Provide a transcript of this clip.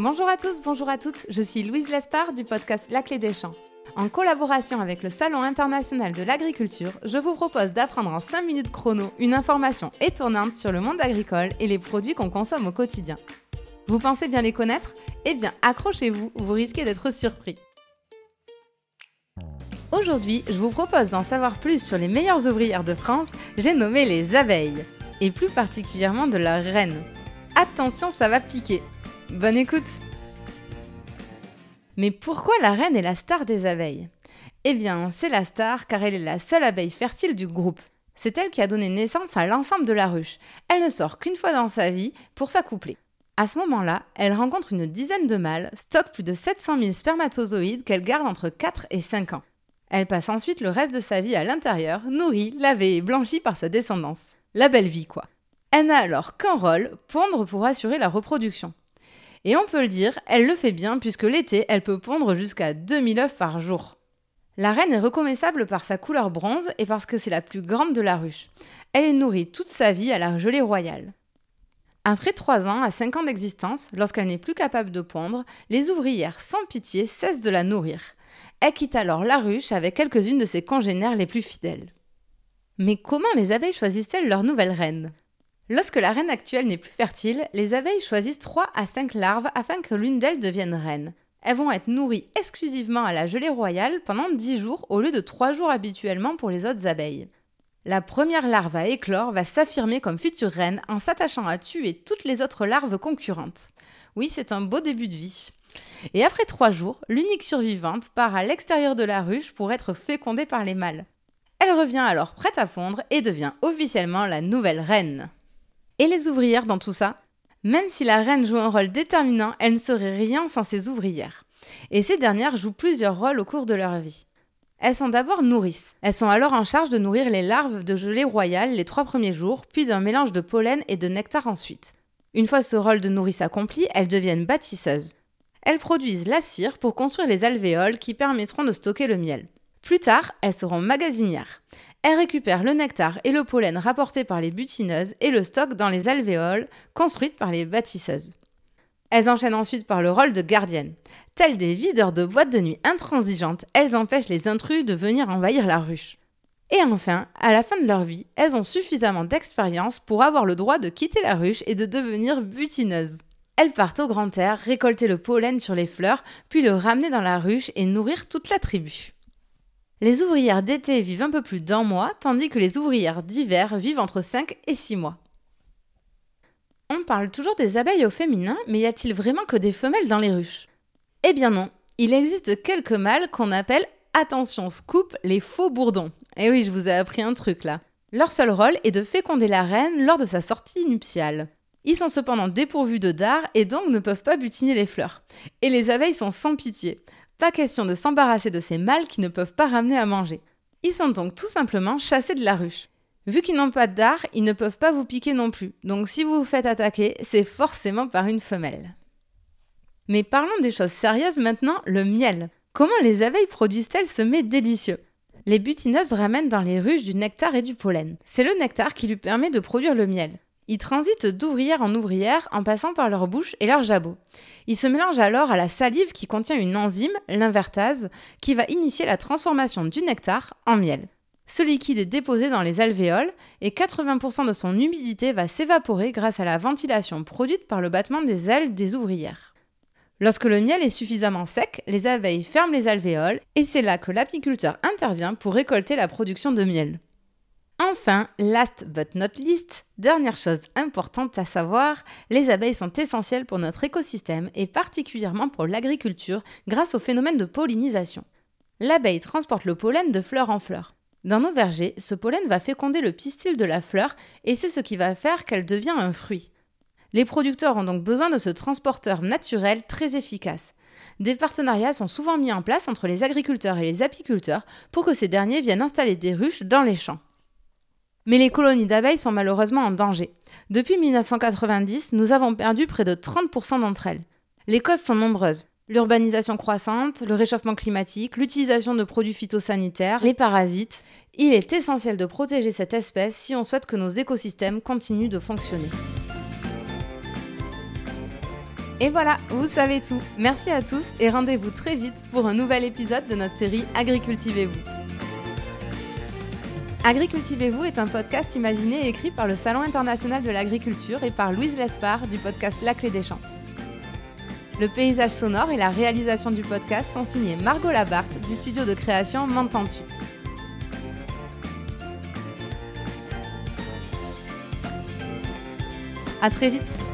Bonjour à tous, bonjour à toutes, je suis Louise Lespard du podcast La Clé des Champs. En collaboration avec le Salon international de l'agriculture, je vous propose d'apprendre en 5 minutes chrono une information étonnante sur le monde agricole et les produits qu'on consomme au quotidien. Vous pensez bien les connaître? Eh bien, accrochez-vous, vous risquez d'être surpris. Aujourd'hui, je vous propose d'en savoir plus sur les meilleures ouvrières de France, j'ai nommé les abeilles, et plus particulièrement de leur reine. Attention, ça va piquer Bonne écoute Mais pourquoi la reine est la star des abeilles? Eh bien, c'est la star car elle est la seule abeille fertile du groupe. C'est elle qui a donné naissance à l'ensemble de la ruche. Elle ne sort qu'une fois dans sa vie pour s'accoupler. À ce moment-là, elle rencontre une dizaine de mâles, stocke plus de 700 000 spermatozoïdes qu'elle garde entre 4 et 5 ans. Elle passe ensuite le reste de sa vie à l'intérieur, nourrie, lavée et blanchie par sa descendance. La belle vie, quoi. Elle n'a alors qu'un rôle, pondre pour assurer la reproduction. Et on peut le dire, elle le fait bien puisque l'été, elle peut pondre jusqu'à 2000 œufs par jour. La reine est reconnaissable par sa couleur bronze et parce que c'est la plus grande de la ruche. Elle est nourrie toute sa vie à la gelée royale. Après 3 ans à 5 ans d'existence, lorsqu'elle n'est plus capable de pondre, les ouvrières sans pitié cessent de la nourrir. Elle quitte alors la ruche avec quelques-unes de ses congénères les plus fidèles. Mais comment les abeilles choisissent-elles leur nouvelle reine? Lorsque la reine actuelle n'est plus fertile, les abeilles choisissent 3 à 5 larves afin que l'une d'elles devienne reine. Elles vont être nourries exclusivement à la gelée royale pendant 10 jours au lieu de 3 jours habituellement pour les autres abeilles. La première larve à éclore va s'affirmer comme future reine en s'attachant à tuer toutes les autres larves concurrentes. Oui, c'est un beau début de vie. Et après 3 jours, l'unique survivante part à l'extérieur de la ruche pour être fécondée par les mâles. Elle revient alors prête à pondre et devient officiellement la nouvelle reine. Et les ouvrières dans tout ça Même si la reine joue un rôle déterminant, elle ne serait rien sans ses ouvrières. Et ces dernières jouent plusieurs rôles au cours de leur vie. Elles sont d'abord nourrices. Elles sont alors en charge de nourrir les larves de gelée royale les trois premiers jours, puis d'un mélange de pollen et de nectar ensuite. Une fois ce rôle de nourrice accompli, elles deviennent bâtisseuses. Elles produisent la cire pour construire les alvéoles qui permettront de stocker le miel. Plus tard, elles seront magasinières. Elles récupèrent le nectar et le pollen rapportés par les butineuses et le stockent dans les alvéoles construites par les bâtisseuses. Elles enchaînent ensuite par le rôle de gardienne. Telles des videurs de boîtes de nuit intransigeantes, elles empêchent les intrus de venir envahir la ruche. Et enfin, à la fin de leur vie, elles ont suffisamment d'expérience pour avoir le droit de quitter la ruche et de devenir butineuses. Elles partent au grand air, récolter le pollen sur les fleurs, puis le ramener dans la ruche et nourrir toute la tribu. Les ouvrières d'été vivent un peu plus d'un mois, tandis que les ouvrières d'hiver vivent entre 5 et 6 mois. On parle toujours des abeilles au féminin, mais y a-t-il vraiment que des femelles dans les ruches? Eh bien non, il existe quelques mâles qu'on appelle, attention scoop, les faux bourdons. Eh oui, je vous ai appris un truc là. Leur seul rôle est de féconder la reine lors de sa sortie nuptiale. Ils sont cependant dépourvus de dard et donc ne peuvent pas butiner les fleurs. Et les abeilles sont sans pitié. Pas question de s'embarrasser de ces mâles qui ne peuvent pas ramener à manger. Ils sont donc tout simplement chassés de la ruche. Vu qu'ils n'ont pas de dard, ils ne peuvent pas vous piquer non plus. Donc si vous vous faites attaquer, c'est forcément par une femelle. Mais parlons des choses sérieuses maintenant, le miel. Comment les abeilles produisent-elles ce mets délicieux? Les butineuses ramènent dans les ruches du nectar et du pollen. C'est le nectar qui lui permet de produire le miel. Ils transitent d'ouvrière en ouvrière en passant par leur bouche et leur jabot. Ils se mélangent alors à la salive qui contient une enzyme, l'invertase, qui va initier la transformation du nectar en miel. Ce liquide est déposé dans les alvéoles et 80% de son humidité va s'évaporer grâce à la ventilation produite par le battement des ailes des ouvrières. Lorsque le miel est suffisamment sec, les abeilles ferment les alvéoles et c'est là que l'apiculteur intervient pour récolter la production de miel. Enfin, last but not least, dernière chose importante à savoir, les abeilles sont essentielles pour notre écosystème et particulièrement pour l'agriculture grâce au phénomène de pollinisation. L'abeille transporte le pollen de fleur en fleur. Dans nos vergers, ce pollen va féconder le pistil de la fleur et c'est ce qui va faire qu'elle devient un fruit. Les producteurs ont donc besoin de ce transporteur naturel très efficace. Des partenariats sont souvent mis en place entre les agriculteurs et les apiculteurs pour que ces derniers viennent installer des ruches dans les champs. Mais les colonies d'abeilles sont malheureusement en danger. Depuis 1990, nous avons perdu près de 30% d'entre elles. Les causes sont nombreuses. L'urbanisation croissante, le réchauffement climatique, l'utilisation de produits phytosanitaires, les parasites. Il est essentiel de protéger cette espèce si on souhaite que nos écosystèmes continuent de fonctionner. Et voilà, vous savez tout. Merci à tous et rendez-vous très vite pour un nouvel épisode de notre série Agricultivez-vous. Agricultivez-vous est un podcast imaginé et écrit par le Salon international de l'agriculture et par Louise Lespard du podcast La Clé des Champs. Le paysage sonore et la réalisation du podcast sont signés Margot Labarthe du studio de création M'entends-tu. À très vite